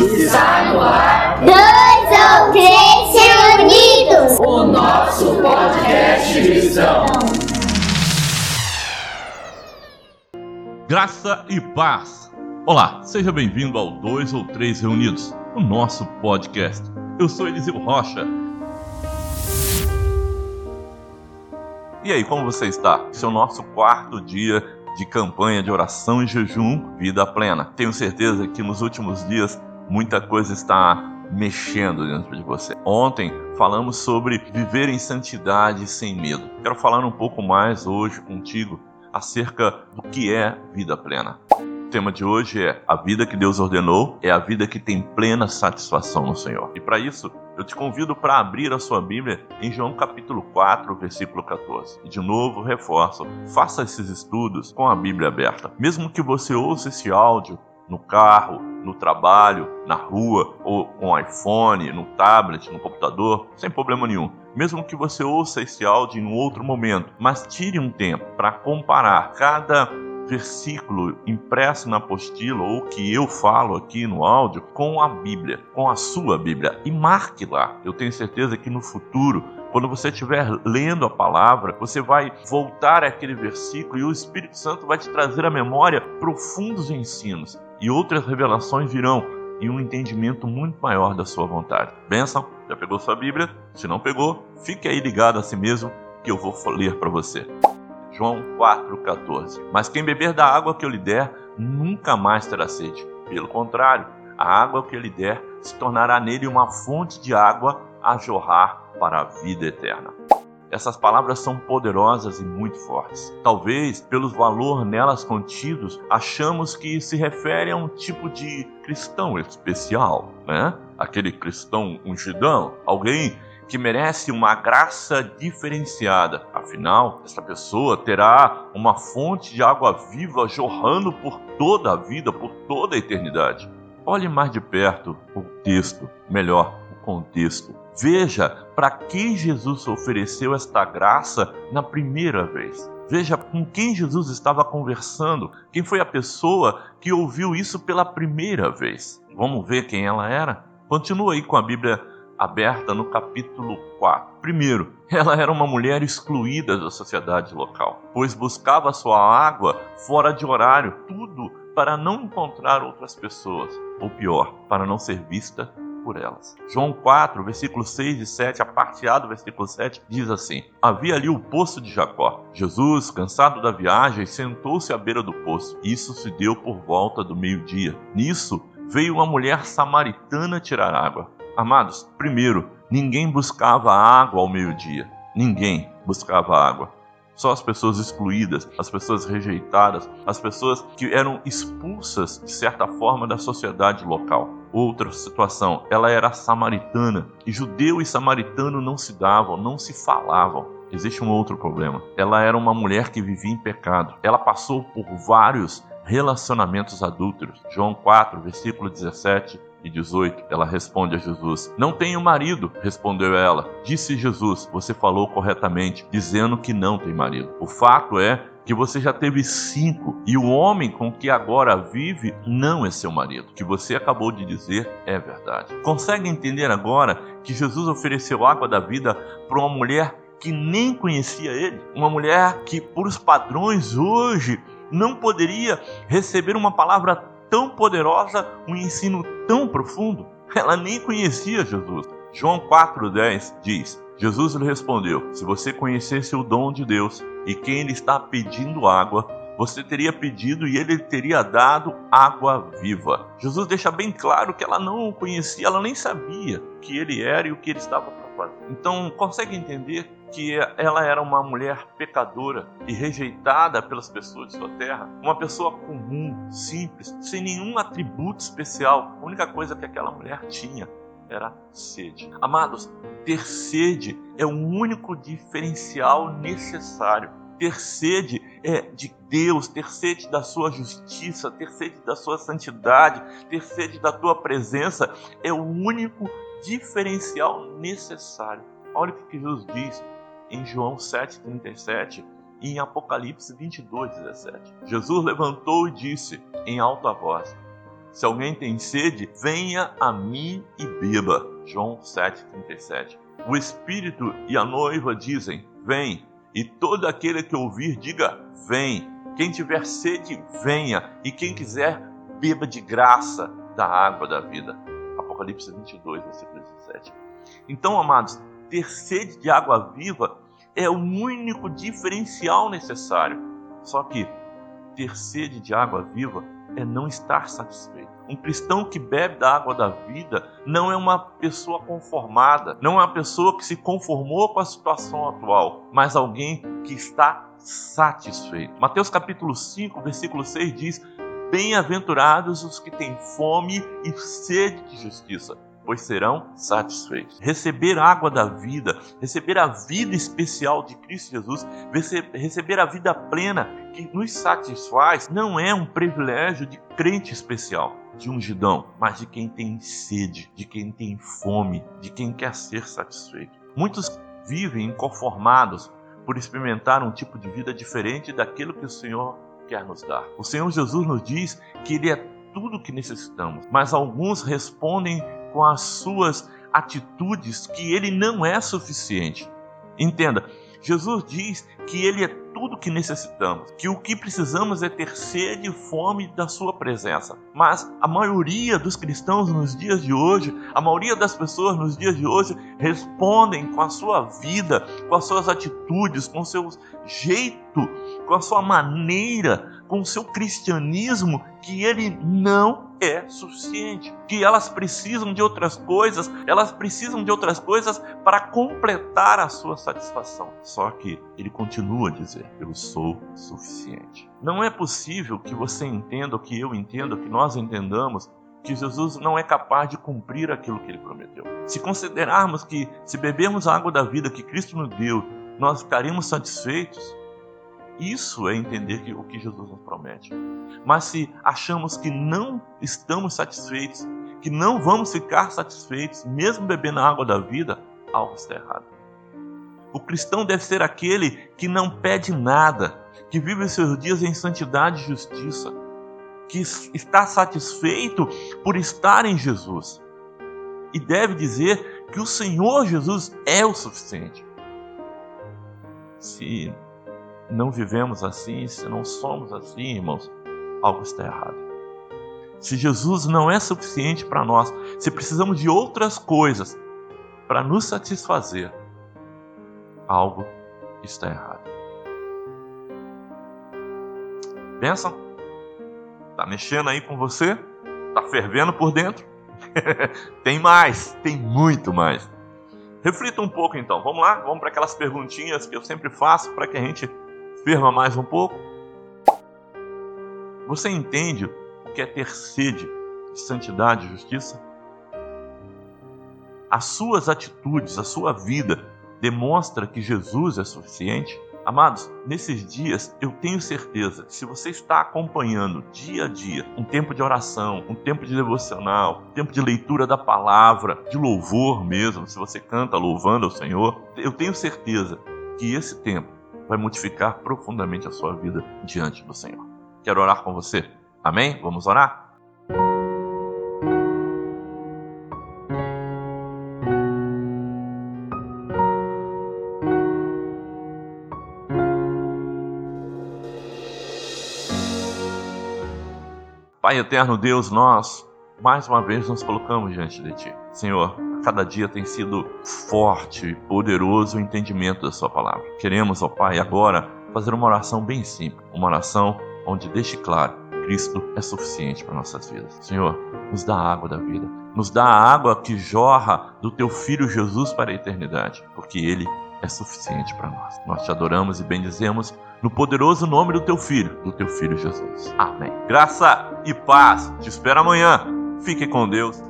Está no ar. Dois ou três reunidos. O nosso podcast cristão. Graça e paz. Olá, seja bem-vindo ao Dois ou Três Reunidos, o nosso podcast. Eu sou Eliseu Rocha. E aí, como você está? Esse é o nosso quarto dia de campanha de oração e jejum Vida Plena. Tenho certeza que nos últimos dias muita coisa está mexendo dentro de você. Ontem falamos sobre viver em santidade sem medo. Quero falar um pouco mais hoje contigo acerca do que é vida plena. O tema de hoje é a vida que Deus ordenou é a vida que tem plena satisfação no Senhor. E para isso, eu te convido para abrir a sua Bíblia em João capítulo 4, versículo 14. E de novo, reforço, faça esses estudos com a Bíblia aberta. Mesmo que você ouça esse áudio no carro, no trabalho, na rua, ou com iPhone, no tablet, no computador, sem problema nenhum. Mesmo que você ouça esse áudio em um outro momento, mas tire um tempo para comparar cada versículo impresso na apostila ou que eu falo aqui no áudio com a Bíblia, com a sua Bíblia e marque lá. Eu tenho certeza que no futuro quando você estiver lendo a palavra, você vai voltar àquele versículo e o Espírito Santo vai te trazer à memória profundos ensinos e outras revelações virão e um entendimento muito maior da sua vontade. Benção, já pegou sua Bíblia? Se não pegou, fique aí ligado a si mesmo que eu vou ler para você. João 4,14 Mas quem beber da água que eu lhe der, nunca mais terá sede. Pelo contrário, a água que eu lhe der se tornará nele uma fonte de água a jorrar para a vida eterna. Essas palavras são poderosas e muito fortes. Talvez, pelos valor nelas contidos, achamos que se refere a um tipo de cristão especial, né? Aquele cristão ungidão, alguém que merece uma graça diferenciada. Afinal, essa pessoa terá uma fonte de água viva jorrando por toda a vida, por toda a eternidade. Olhe mais de perto o texto, melhor, contexto. Veja para quem Jesus ofereceu esta graça na primeira vez. Veja com quem Jesus estava conversando, quem foi a pessoa que ouviu isso pela primeira vez. Vamos ver quem ela era? Continua aí com a Bíblia aberta no capítulo 4. Primeiro, ela era uma mulher excluída da sociedade local, pois buscava sua água fora de horário, tudo para não encontrar outras pessoas, ou pior, para não ser vista por elas. João 4, versículos 6 e 7, a parte A do versículo 7, diz assim: Havia ali o poço de Jacó. Jesus, cansado da viagem, sentou-se à beira do poço. Isso se deu por volta do meio-dia. Nisso, veio uma mulher samaritana tirar água. Amados, primeiro, ninguém buscava água ao meio-dia. Ninguém buscava água. Só as pessoas excluídas, as pessoas rejeitadas, as pessoas que eram expulsas de certa forma da sociedade local. Outra situação, ela era samaritana e judeu e samaritano não se davam, não se falavam. Existe um outro problema. Ela era uma mulher que vivia em pecado. Ela passou por vários relacionamentos adúlteros. João 4, versículo 17 e 18, ela responde a Jesus: Não tenho marido, respondeu ela. Disse Jesus: Você falou corretamente, dizendo que não tem marido. O fato é que você já teve cinco e o homem com que agora vive não é seu marido. O que você acabou de dizer é verdade. Consegue entender agora que Jesus ofereceu água da vida para uma mulher que nem conhecia ele? Uma mulher que, por os padrões hoje, não poderia receber uma palavra tão poderosa, um ensino tão profundo? Ela nem conhecia Jesus. João 4,10 diz: Jesus lhe respondeu: Se você conhecesse o dom de Deus e quem lhe está pedindo água, você teria pedido e ele teria dado água viva. Jesus deixa bem claro que ela não o conhecia, ela nem sabia que ele era e o que ele estava para Então, consegue entender que ela era uma mulher pecadora e rejeitada pelas pessoas de sua terra, uma pessoa comum, simples, sem nenhum atributo especial. A única coisa que aquela mulher tinha era sede. Amados, ter sede é o único diferencial necessário. Ter sede é de Deus, ter sede da sua justiça, ter sede da sua santidade, ter sede da tua presença é o único diferencial necessário. Olha o que Jesus diz em João 7,37 e em Apocalipse 22,17. Jesus levantou e disse em alta voz: Se alguém tem sede, venha a mim e beba. João 7,37. O Espírito e a noiva dizem: Vem. E todo aquele que ouvir, diga: Vem. Quem tiver sede, venha. E quem quiser, beba de graça da água da vida. Apocalipse 22, versículo 17. Então, amados, ter sede de água viva é o único diferencial necessário. Só que ter sede de água viva é não estar satisfeito. Um cristão que bebe da água da vida não é uma pessoa conformada, não é uma pessoa que se conformou com a situação atual, mas alguém que está satisfeito. Mateus capítulo 5, versículo 6 diz: Bem-aventurados os que têm fome e sede de justiça, pois serão satisfeitos. Receber água da vida, receber a vida especial de Cristo Jesus, receber a vida plena que nos satisfaz, não é um privilégio de crente especial, de ungidão, mas de quem tem sede, de quem tem fome, de quem quer ser satisfeito. Muitos vivem inconformados por experimentar um tipo de vida diferente daquilo que o Senhor quer nos dar. O Senhor Jesus nos diz que Ele é tudo o que necessitamos, mas alguns respondem com as suas atitudes que ele não é suficiente. Entenda, Jesus diz que ele é tudo que necessitamos, que o que precisamos é ter sede e fome da sua presença. Mas a maioria dos cristãos nos dias de hoje, a maioria das pessoas nos dias de hoje respondem com a sua vida, com as suas atitudes, com o seu jeito, com a sua maneira, com o seu cristianismo, que ele não é suficiente, que elas precisam de outras coisas, elas precisam de outras coisas para completar a sua satisfação. Só que ele continua a dizer: Eu sou suficiente. Não é possível que você entenda, que eu entenda, que nós entendamos que Jesus não é capaz de cumprir aquilo que ele prometeu. Se considerarmos que, se bebermos a água da vida que Cristo nos deu, nós ficaremos satisfeitos, isso é entender o que Jesus nos promete. Mas se achamos que não estamos satisfeitos, que não vamos ficar satisfeitos, mesmo bebendo a água da vida, algo está errado. O cristão deve ser aquele que não pede nada, que vive seus dias em santidade e justiça, que está satisfeito por estar em Jesus. E deve dizer que o Senhor Jesus é o suficiente. Se não vivemos assim, se não somos assim, irmãos, algo está errado. Se Jesus não é suficiente para nós, se precisamos de outras coisas para nos satisfazer, algo está errado. Pensa? Tá mexendo aí com você? Tá fervendo por dentro? tem mais, tem muito mais. Reflita um pouco então. Vamos lá? Vamos para aquelas perguntinhas que eu sempre faço para que a gente Firma mais um pouco. Você entende o que é ter sede de santidade e justiça? As suas atitudes, a sua vida demonstra que Jesus é suficiente? Amados, nesses dias eu tenho certeza que se você está acompanhando dia a dia um tempo de oração, um tempo de devocional, um tempo de leitura da palavra, de louvor mesmo, se você canta louvando ao Senhor, eu tenho certeza que esse tempo vai modificar profundamente a sua vida diante do Senhor. Quero orar com você. Amém? Vamos orar? Pai eterno Deus, nós mais uma vez nos colocamos diante de Ti. Senhor, cada dia tem sido forte e poderoso o entendimento da Sua palavra. Queremos, ó Pai, agora fazer uma oração bem simples, uma oração onde deixe claro Cristo é suficiente para nossas vidas. Senhor, nos dá a água da vida, nos dá a água que jorra do Teu Filho Jesus para a eternidade, porque Ele é suficiente para nós. Nós te adoramos e bendizemos no poderoso nome do Teu Filho, do Teu Filho Jesus. Amém. Graça e paz. Te espero amanhã. Fique com Deus